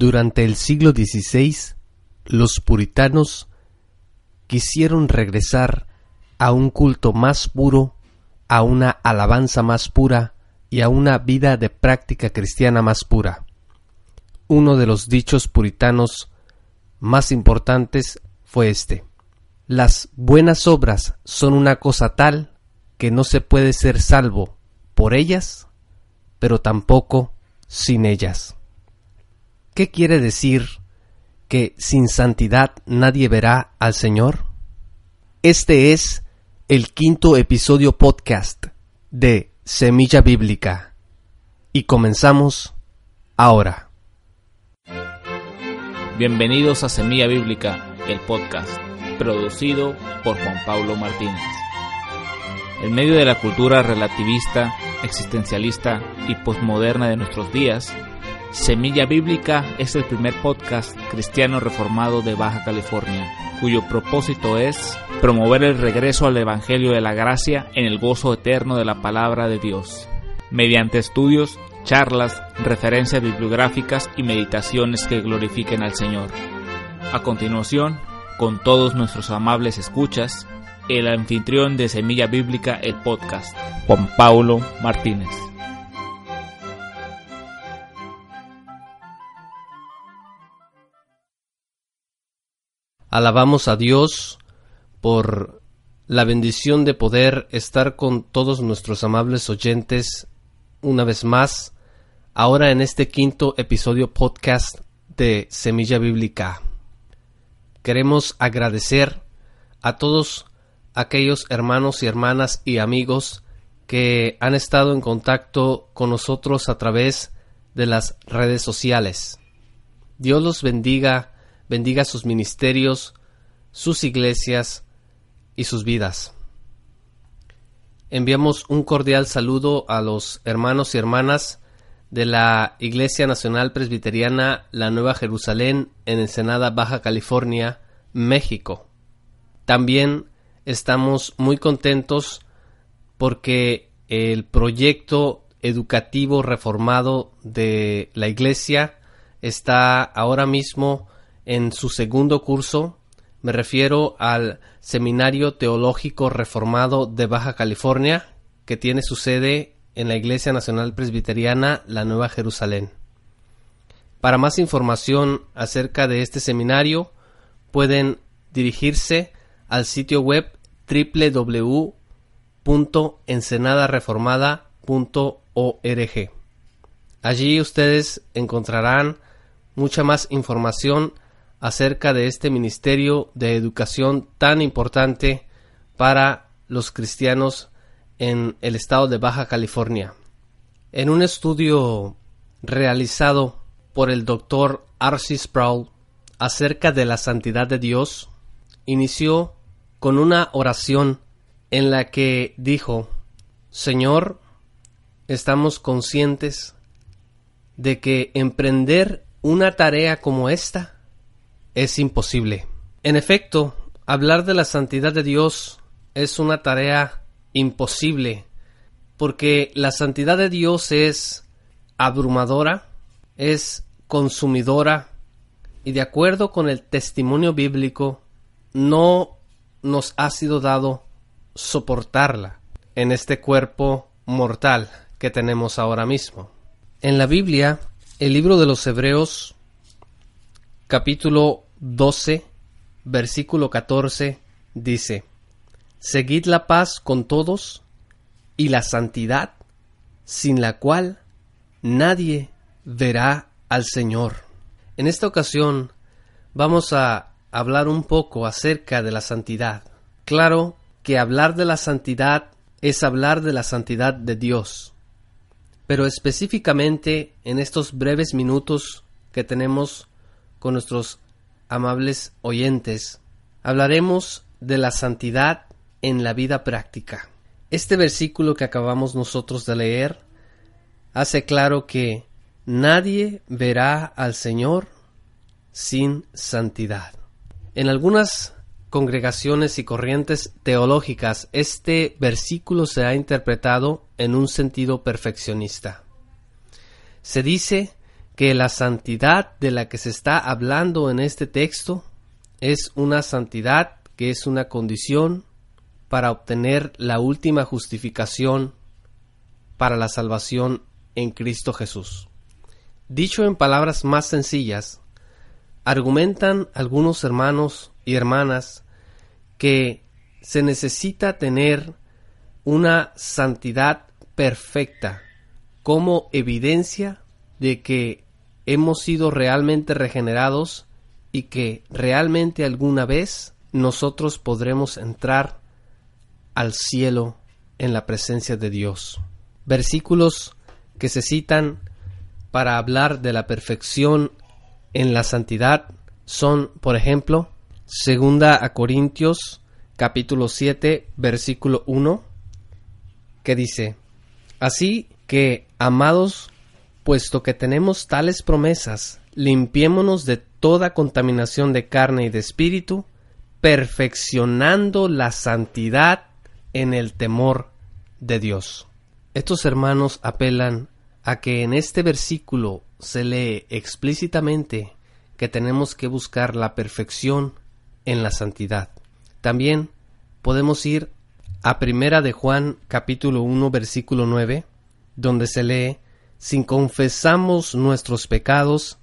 Durante el siglo XVI, los puritanos quisieron regresar a un culto más puro, a una alabanza más pura y a una vida de práctica cristiana más pura. Uno de los dichos puritanos más importantes fue este. Las buenas obras son una cosa tal que no se puede ser salvo por ellas, pero tampoco sin ellas. ¿Qué quiere decir que sin santidad nadie verá al Señor? Este es el quinto episodio podcast de Semilla Bíblica y comenzamos ahora. Bienvenidos a Semilla Bíblica, el podcast, producido por Juan Pablo Martínez. En medio de la cultura relativista, existencialista y posmoderna de nuestros días, Semilla Bíblica es el primer podcast cristiano reformado de Baja California, cuyo propósito es promover el regreso al Evangelio de la Gracia en el gozo eterno de la palabra de Dios, mediante estudios, charlas, referencias bibliográficas y meditaciones que glorifiquen al Señor. A continuación, con todos nuestros amables escuchas, el anfitrión de Semilla Bíblica, el podcast, Juan Paulo Martínez. Alabamos a Dios por la bendición de poder estar con todos nuestros amables oyentes una vez más, ahora en este quinto episodio podcast de Semilla Bíblica. Queremos agradecer a todos aquellos hermanos y hermanas y amigos que han estado en contacto con nosotros a través de las redes sociales. Dios los bendiga bendiga sus ministerios, sus iglesias y sus vidas. Enviamos un cordial saludo a los hermanos y hermanas de la Iglesia Nacional Presbiteriana La Nueva Jerusalén en Ensenada, Baja California, México. También estamos muy contentos porque el proyecto educativo reformado de la Iglesia está ahora mismo en su segundo curso. Me refiero al Seminario Teológico Reformado de Baja California, que tiene su sede en la Iglesia Nacional Presbiteriana La Nueva Jerusalén. Para más información acerca de este seminario, pueden dirigirse al sitio web www.ensenadareformada.org. Allí ustedes encontrarán mucha más información acerca de este ministerio de educación tan importante para los cristianos en el estado de Baja California. En un estudio realizado por el doctor Arcis Sproul acerca de la santidad de Dios, inició con una oración en la que dijo, Señor, estamos conscientes de que emprender una tarea como esta es imposible. En efecto, hablar de la santidad de Dios es una tarea imposible, porque la santidad de Dios es abrumadora, es consumidora, y de acuerdo con el testimonio bíblico, no nos ha sido dado soportarla en este cuerpo mortal que tenemos ahora mismo. En la Biblia, el libro de los Hebreos, capítulo 12, versículo 14, dice, Seguid la paz con todos y la santidad, sin la cual nadie verá al Señor. En esta ocasión vamos a hablar un poco acerca de la santidad. Claro que hablar de la santidad es hablar de la santidad de Dios. Pero específicamente en estos breves minutos que tenemos con nuestros amables oyentes, hablaremos de la santidad en la vida práctica. Este versículo que acabamos nosotros de leer hace claro que nadie verá al Señor sin santidad. En algunas congregaciones y corrientes teológicas este versículo se ha interpretado en un sentido perfeccionista. Se dice que la santidad de la que se está hablando en este texto es una santidad que es una condición para obtener la última justificación para la salvación en Cristo Jesús. Dicho en palabras más sencillas, argumentan algunos hermanos y hermanas que se necesita tener una santidad perfecta como evidencia de que hemos sido realmente regenerados y que realmente alguna vez nosotros podremos entrar al cielo en la presencia de Dios. Versículos que se citan para hablar de la perfección en la santidad son, por ejemplo, segunda a Corintios capítulo 7 versículo 1 que dice, Así que, amados, puesto que tenemos tales promesas, limpiémonos de toda contaminación de carne y de espíritu, perfeccionando la santidad en el temor de Dios. Estos hermanos apelan a que en este versículo se lee explícitamente que tenemos que buscar la perfección en la santidad. También podemos ir a Primera de Juan capítulo 1 versículo 9, donde se lee Si confesamos nuestros pecados,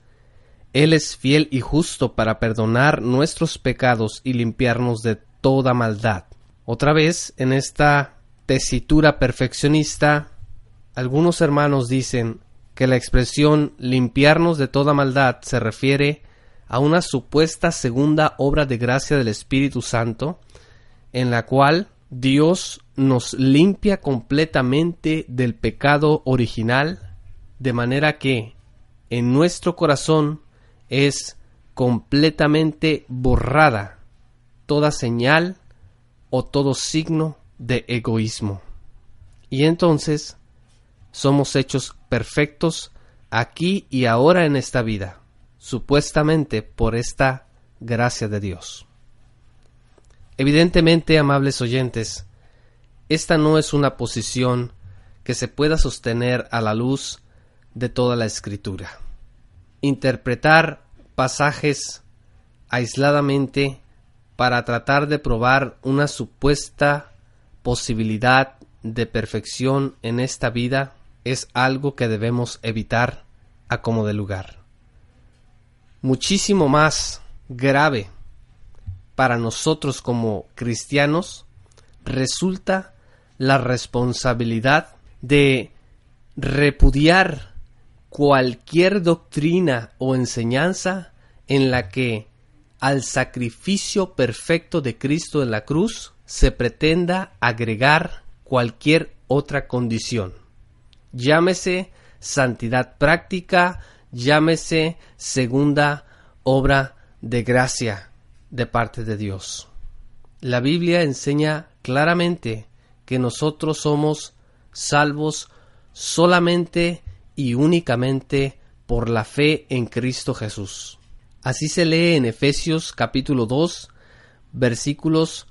Él es fiel y justo para perdonar nuestros pecados y limpiarnos de toda maldad. Otra vez, en esta tesitura perfeccionista, algunos hermanos dicen que la expresión limpiarnos de toda maldad se refiere a una supuesta segunda obra de gracia del Espíritu Santo, en la cual Dios nos limpia completamente del pecado original, de manera que en nuestro corazón es completamente borrada toda señal o todo signo de egoísmo. Y entonces somos hechos perfectos aquí y ahora en esta vida, supuestamente por esta gracia de Dios. Evidentemente, amables oyentes, esta no es una posición que se pueda sostener a la luz de toda la escritura. Interpretar pasajes aisladamente para tratar de probar una supuesta posibilidad de perfección en esta vida es algo que debemos evitar a como de lugar. Muchísimo más grave para nosotros como cristianos resulta la responsabilidad de repudiar cualquier doctrina o enseñanza en la que al sacrificio perfecto de Cristo en la cruz se pretenda agregar cualquier otra condición. Llámese santidad práctica, llámese segunda obra de gracia de parte de Dios. La Biblia enseña claramente que nosotros somos salvos solamente y únicamente por la fe en Cristo Jesús. Así se lee en Efesios capítulo 2 versículos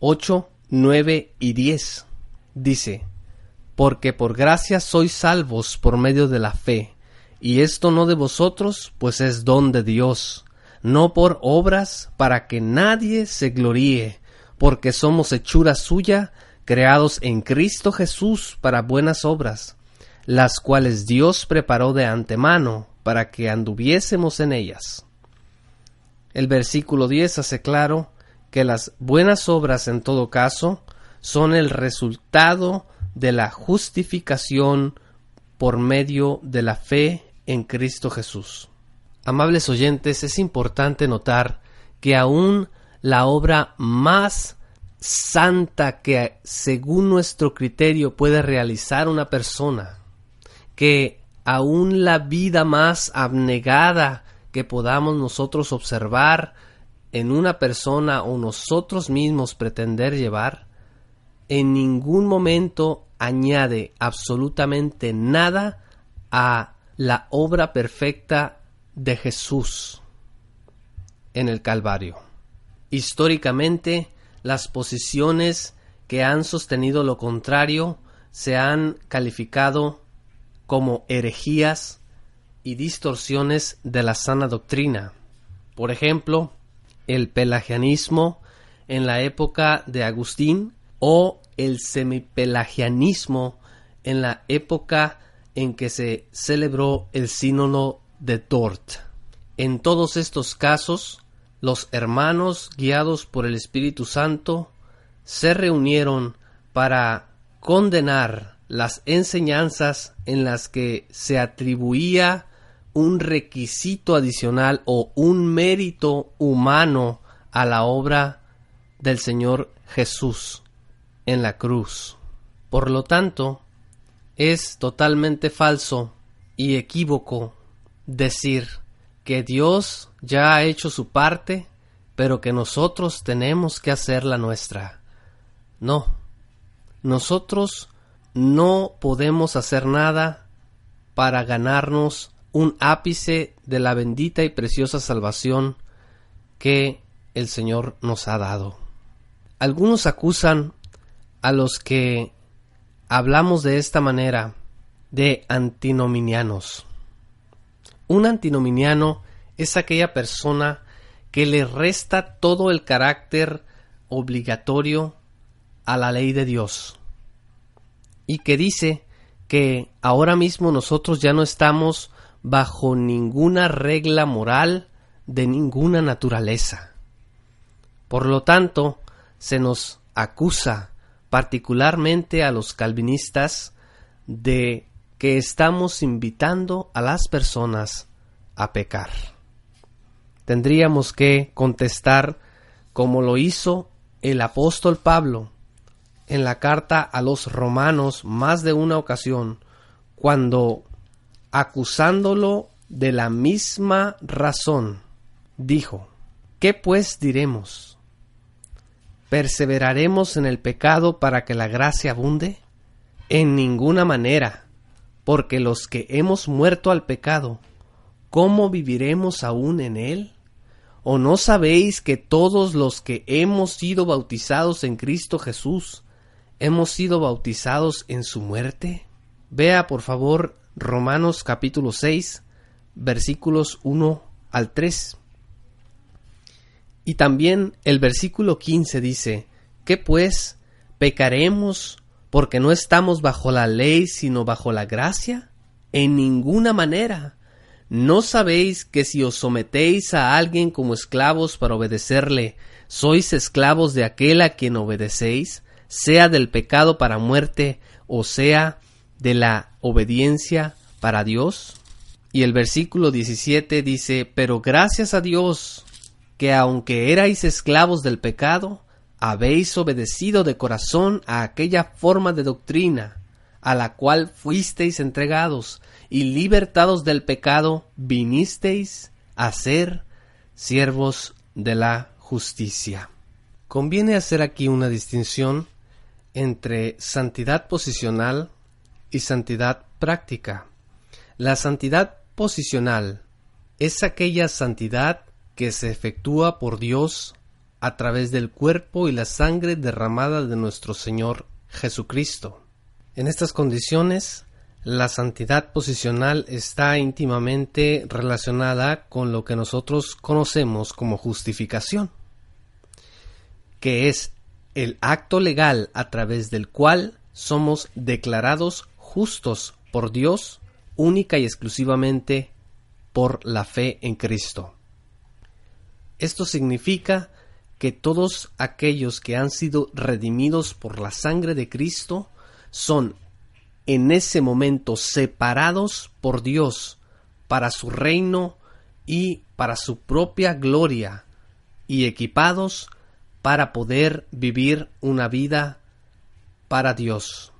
8, 9 y 10. Dice, Porque por gracia sois salvos por medio de la fe, y esto no de vosotros, pues es don de Dios, no por obras para que nadie se gloríe, porque somos hechura suya, creados en Cristo Jesús para buenas obras, las cuales Dios preparó de antemano para que anduviésemos en ellas. El versículo 10 hace claro que las buenas obras en todo caso son el resultado de la justificación por medio de la fe en Cristo Jesús. Amables oyentes, es importante notar que aún la obra más santa que según nuestro criterio puede realizar una persona que aún la vida más abnegada que podamos nosotros observar en una persona o nosotros mismos pretender llevar, en ningún momento añade absolutamente nada a la obra perfecta de Jesús en el Calvario. Históricamente, las posiciones que han sostenido lo contrario se han calificado como herejías y distorsiones de la sana doctrina. Por ejemplo, el pelagianismo en la época de Agustín o el semipelagianismo en la época en que se celebró el sínodo de Dort. En todos estos casos, los hermanos, guiados por el Espíritu Santo, se reunieron para condenar las enseñanzas en las que se atribuía un requisito adicional o un mérito humano a la obra del Señor Jesús en la cruz. Por lo tanto, es totalmente falso y equívoco decir que Dios ya ha hecho su parte, pero que nosotros tenemos que hacer la nuestra. No, nosotros no podemos hacer nada para ganarnos un ápice de la bendita y preciosa salvación que el Señor nos ha dado. Algunos acusan a los que hablamos de esta manera de antinominianos. Un antinominiano es aquella persona que le resta todo el carácter obligatorio a la ley de Dios y que dice que ahora mismo nosotros ya no estamos bajo ninguna regla moral de ninguna naturaleza. Por lo tanto, se nos acusa particularmente a los calvinistas de que estamos invitando a las personas a pecar. Tendríamos que contestar como lo hizo el apóstol Pablo en la carta a los romanos más de una ocasión, cuando, acusándolo de la misma razón, dijo, ¿qué pues diremos? ¿Perseveraremos en el pecado para que la gracia abunde? En ninguna manera, porque los que hemos muerto al pecado, ¿cómo viviremos aún en él? ¿O no sabéis que todos los que hemos sido bautizados en Cristo Jesús, hemos sido bautizados en su muerte? Vea por favor Romanos capítulo 6, versículos 1 al 3. Y también el versículo 15 dice, ¿qué pues? ¿Pecaremos porque no estamos bajo la ley sino bajo la gracia? En ninguna manera. ¿No sabéis que si os sometéis a alguien como esclavos para obedecerle, sois esclavos de aquel a quien obedecéis, sea del pecado para muerte o sea de la obediencia para Dios? Y el versículo 17 dice, pero gracias a Dios que aunque erais esclavos del pecado, habéis obedecido de corazón a aquella forma de doctrina a la cual fuisteis entregados, y libertados del pecado, vinisteis a ser siervos de la justicia. Conviene hacer aquí una distinción entre santidad posicional y santidad práctica. La santidad posicional es aquella santidad que se efectúa por Dios a través del cuerpo y la sangre derramada de nuestro Señor Jesucristo. En estas condiciones, la santidad posicional está íntimamente relacionada con lo que nosotros conocemos como justificación, que es el acto legal a través del cual somos declarados justos por Dios única y exclusivamente por la fe en Cristo. Esto significa que todos aquellos que han sido redimidos por la sangre de Cristo son en ese momento separados por Dios para su reino y para su propia gloria y equipados para poder vivir una vida para Dios.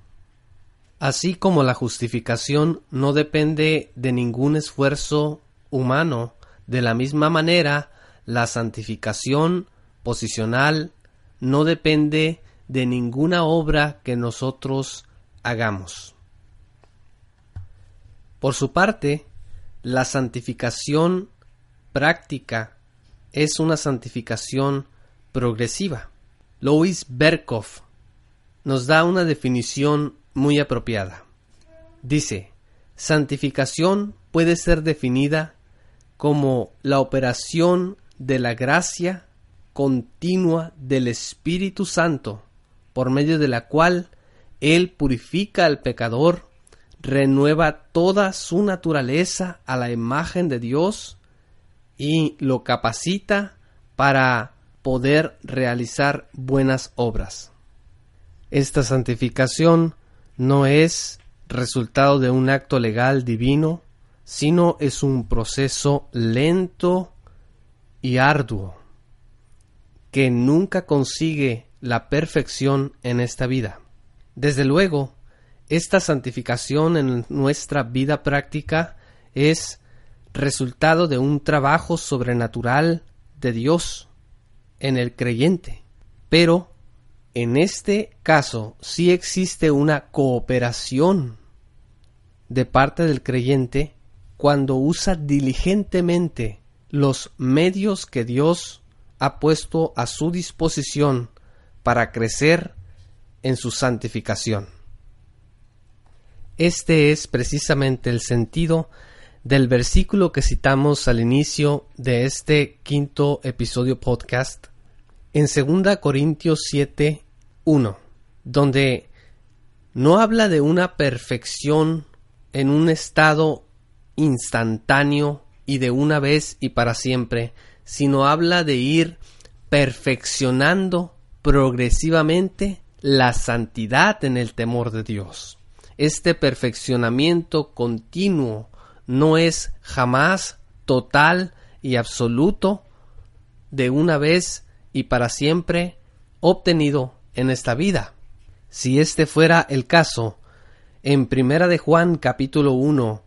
Así como la justificación no depende de ningún esfuerzo humano, de la misma manera la santificación posicional no depende de ninguna obra que nosotros hagamos. Por su parte, la santificación práctica es una santificación progresiva. Louis Berkhoff nos da una definición muy apropiada. Dice, santificación puede ser definida como la operación de la gracia continua del Espíritu Santo, por medio de la cual Él purifica al pecador, renueva toda su naturaleza a la imagen de Dios y lo capacita para poder realizar buenas obras. Esta santificación no es resultado de un acto legal divino, sino es un proceso lento y arduo que nunca consigue la perfección en esta vida. Desde luego, esta santificación en nuestra vida práctica es resultado de un trabajo sobrenatural de Dios en el creyente. Pero en este caso sí existe una cooperación de parte del creyente cuando usa diligentemente los medios que Dios ha puesto a su disposición para crecer en su santificación. Este es precisamente el sentido del versículo que citamos al inicio de este quinto episodio podcast en 2 Corintios 7, 1, donde no habla de una perfección en un estado instantáneo y de una vez y para siempre, sino habla de ir perfeccionando progresivamente la santidad en el temor de Dios. Este perfeccionamiento continuo no es jamás total y absoluto de una vez y para siempre obtenido en esta vida. Si este fuera el caso, en Primera de Juan capítulo 1,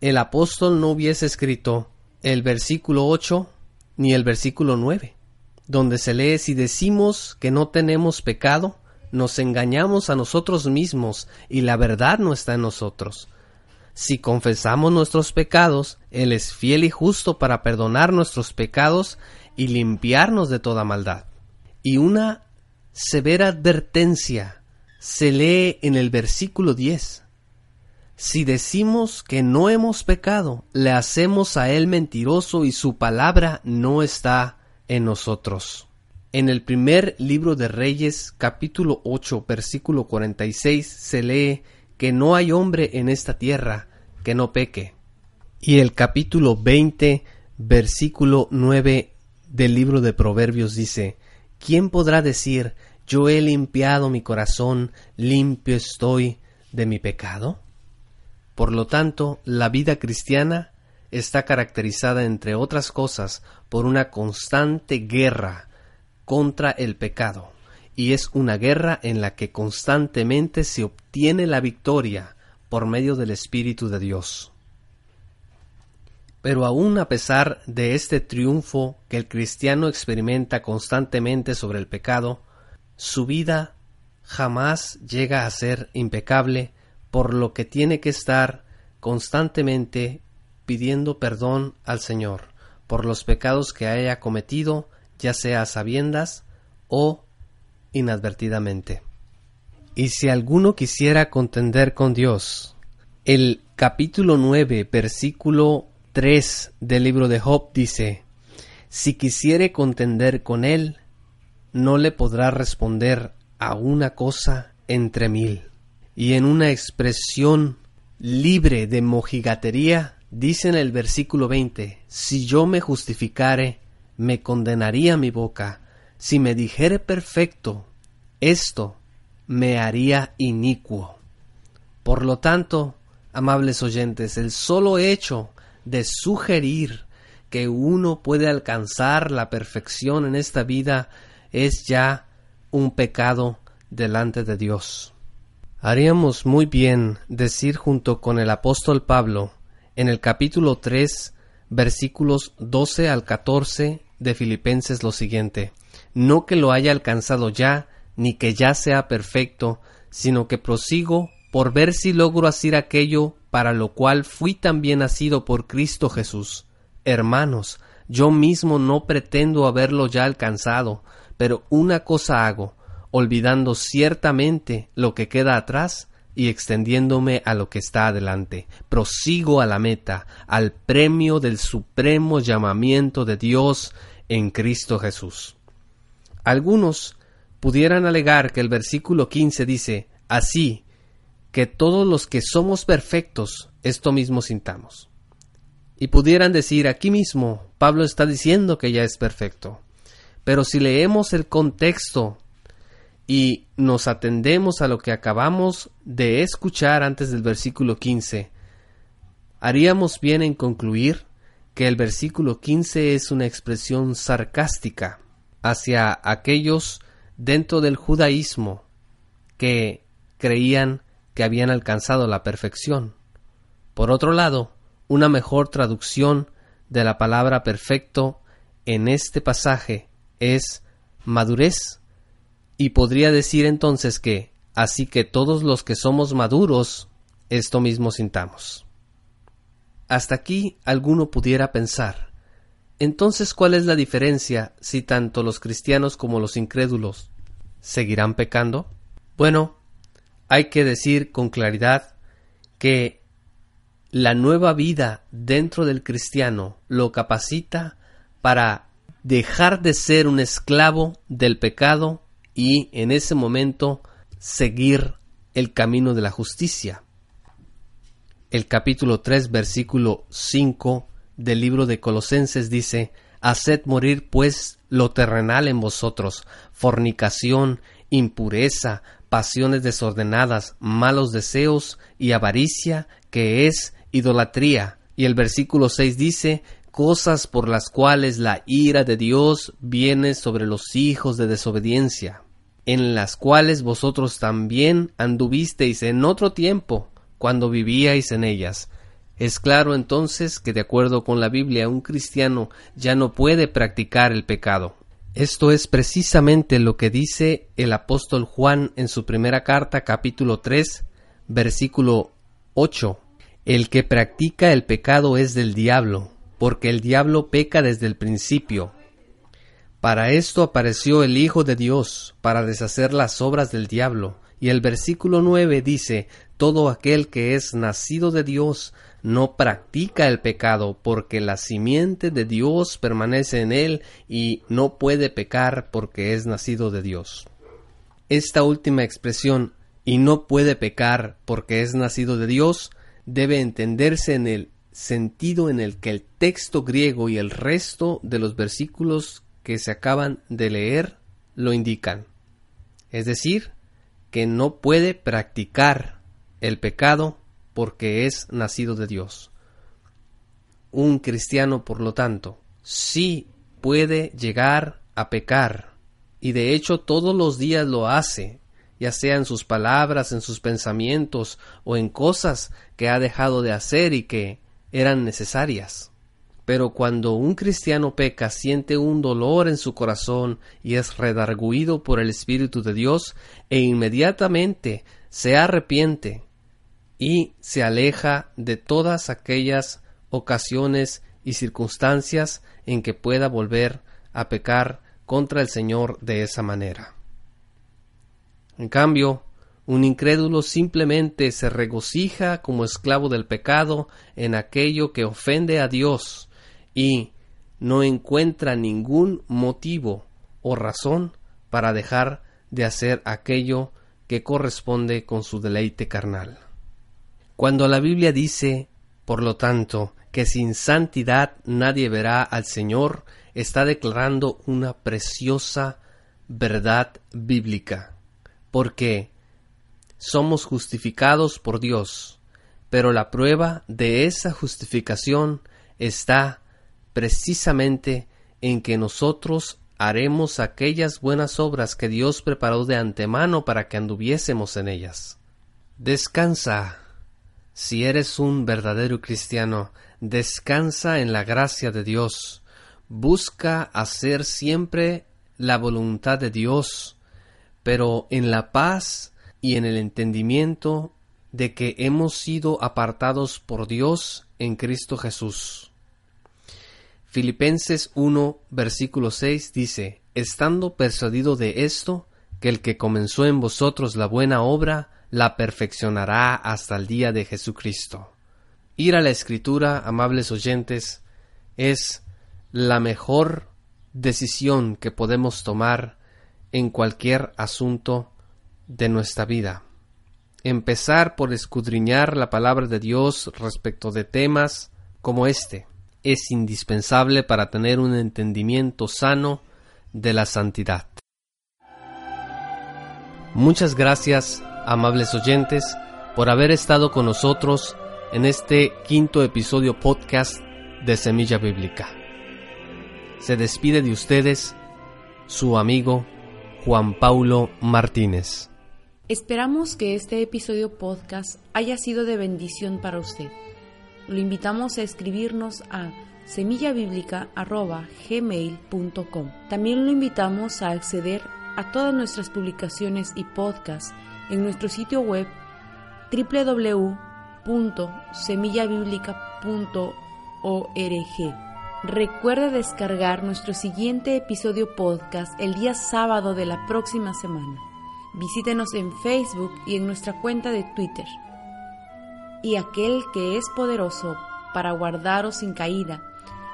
el apóstol no hubiese escrito el versículo 8 ni el versículo 9, donde se lee si decimos que no tenemos pecado, nos engañamos a nosotros mismos y la verdad no está en nosotros. Si confesamos nuestros pecados, Él es fiel y justo para perdonar nuestros pecados y limpiarnos de toda maldad. Y una severa advertencia se lee en el versículo 10. Si decimos que no hemos pecado, le hacemos a Él mentiroso y su palabra no está en nosotros. En el primer libro de Reyes, capítulo 8, versículo 46, se lee que no hay hombre en esta tierra que no peque. Y el capítulo 20, versículo 9 del libro de Proverbios dice, ¿quién podrá decir, yo he limpiado mi corazón, limpio estoy de mi pecado? Por lo tanto, la vida cristiana está caracterizada, entre otras cosas, por una constante guerra contra el pecado, y es una guerra en la que constantemente se obtiene la victoria por medio del Espíritu de Dios. Pero aun a pesar de este triunfo que el cristiano experimenta constantemente sobre el pecado, su vida jamás llega a ser impecable, por lo que tiene que estar constantemente pidiendo perdón al Señor por los pecados que haya cometido, ya sea a sabiendas o inadvertidamente. Y si alguno quisiera contender con Dios, el capítulo 9, versículo 3 del libro de Job dice, Si quisiere contender con él, no le podrá responder a una cosa entre mil. Y en una expresión libre de mojigatería, dice en el versículo 20, Si yo me justificare, me condenaría mi boca, si me dijere perfecto, esto me haría inicuo. Por lo tanto, amables oyentes, el solo hecho de sugerir que uno puede alcanzar la perfección en esta vida es ya un pecado delante de Dios. Haríamos muy bien decir junto con el apóstol Pablo en el capítulo 3 versículos 12 al 14 de Filipenses lo siguiente, no que lo haya alcanzado ya, ni que ya sea perfecto, sino que prosigo por ver si logro hacer aquello para lo cual fui también nacido por Cristo Jesús. Hermanos, yo mismo no pretendo haberlo ya alcanzado, pero una cosa hago, olvidando ciertamente lo que queda atrás y extendiéndome a lo que está adelante. Prosigo a la meta, al premio del supremo llamamiento de Dios en Cristo Jesús. Algunos pudieran alegar que el versículo 15 dice, así que todos los que somos perfectos esto mismo sintamos. Y pudieran decir aquí mismo, Pablo está diciendo que ya es perfecto. Pero si leemos el contexto y nos atendemos a lo que acabamos de escuchar antes del versículo 15, haríamos bien en concluir que el versículo 15 es una expresión sarcástica hacia aquellos dentro del judaísmo que creían que habían alcanzado la perfección. Por otro lado, una mejor traducción de la palabra perfecto en este pasaje es madurez y podría decir entonces que, así que todos los que somos maduros, esto mismo sintamos. Hasta aquí alguno pudiera pensar, entonces ¿cuál es la diferencia si tanto los cristianos como los incrédulos seguirán pecando? Bueno, hay que decir con claridad que la nueva vida dentro del cristiano lo capacita para dejar de ser un esclavo del pecado y en ese momento seguir el camino de la justicia. El capítulo 3 versículo 5 del libro de Colosenses dice, Haced morir pues lo terrenal en vosotros, fornicación, impureza, pasiones desordenadas, malos deseos y avaricia, que es idolatría. Y el versículo 6 dice, cosas por las cuales la ira de Dios viene sobre los hijos de desobediencia en las cuales vosotros también anduvisteis en otro tiempo, cuando vivíais en ellas. Es claro entonces que de acuerdo con la Biblia un cristiano ya no puede practicar el pecado. Esto es precisamente lo que dice el apóstol Juan en su primera carta capítulo 3 versículo 8. El que practica el pecado es del diablo, porque el diablo peca desde el principio. Para esto apareció el Hijo de Dios, para deshacer las obras del diablo. Y el versículo 9 dice, Todo aquel que es nacido de Dios no practica el pecado, porque la simiente de Dios permanece en él y no puede pecar porque es nacido de Dios. Esta última expresión, y no puede pecar porque es nacido de Dios, debe entenderse en el sentido en el que el texto griego y el resto de los versículos que se acaban de leer lo indican. Es decir, que no puede practicar el pecado porque es nacido de Dios. Un cristiano, por lo tanto, sí puede llegar a pecar, y de hecho todos los días lo hace, ya sea en sus palabras, en sus pensamientos o en cosas que ha dejado de hacer y que eran necesarias. Pero cuando un cristiano peca, siente un dolor en su corazón y es redarguido por el Espíritu de Dios, e inmediatamente se arrepiente y se aleja de todas aquellas ocasiones y circunstancias en que pueda volver a pecar contra el Señor de esa manera. En cambio, un incrédulo simplemente se regocija como esclavo del pecado en aquello que ofende a Dios y no encuentra ningún motivo o razón para dejar de hacer aquello que corresponde con su deleite carnal. Cuando la Biblia dice, por lo tanto, que sin santidad nadie verá al Señor, está declarando una preciosa verdad bíblica, porque somos justificados por Dios, pero la prueba de esa justificación está precisamente en que nosotros haremos aquellas buenas obras que Dios preparó de antemano para que anduviésemos en ellas. Descansa. Si eres un verdadero cristiano, descansa en la gracia de Dios. Busca hacer siempre la voluntad de Dios, pero en la paz y en el entendimiento de que hemos sido apartados por Dios en Cristo Jesús. Filipenses 1, versículo 6 dice, Estando persuadido de esto, que el que comenzó en vosotros la buena obra, la perfeccionará hasta el día de Jesucristo. Ir a la escritura, amables oyentes, es la mejor decisión que podemos tomar en cualquier asunto de nuestra vida. Empezar por escudriñar la palabra de Dios respecto de temas como este es indispensable para tener un entendimiento sano de la santidad. Muchas gracias amables oyentes, por haber estado con nosotros en este quinto episodio podcast de Semilla Bíblica. Se despide de ustedes su amigo Juan Paulo Martínez. Esperamos que este episodio podcast haya sido de bendición para usted. Lo invitamos a escribirnos a semillabiblica.gmail.com. También lo invitamos a acceder a todas nuestras publicaciones y podcasts en nuestro sitio web www.semillabiblica.org. Recuerde descargar nuestro siguiente episodio podcast el día sábado de la próxima semana. Visítenos en Facebook y en nuestra cuenta de Twitter. Y aquel que es poderoso para guardaros sin caída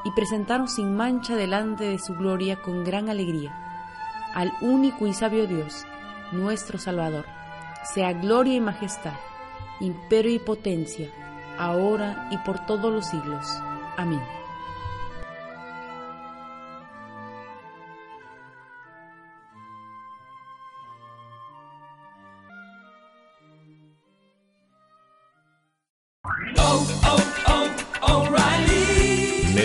y presentaros sin mancha delante de su gloria con gran alegría, al único y sabio Dios, nuestro Salvador sea gloria y majestad, imperio y potencia, ahora y por todos los siglos. Amén.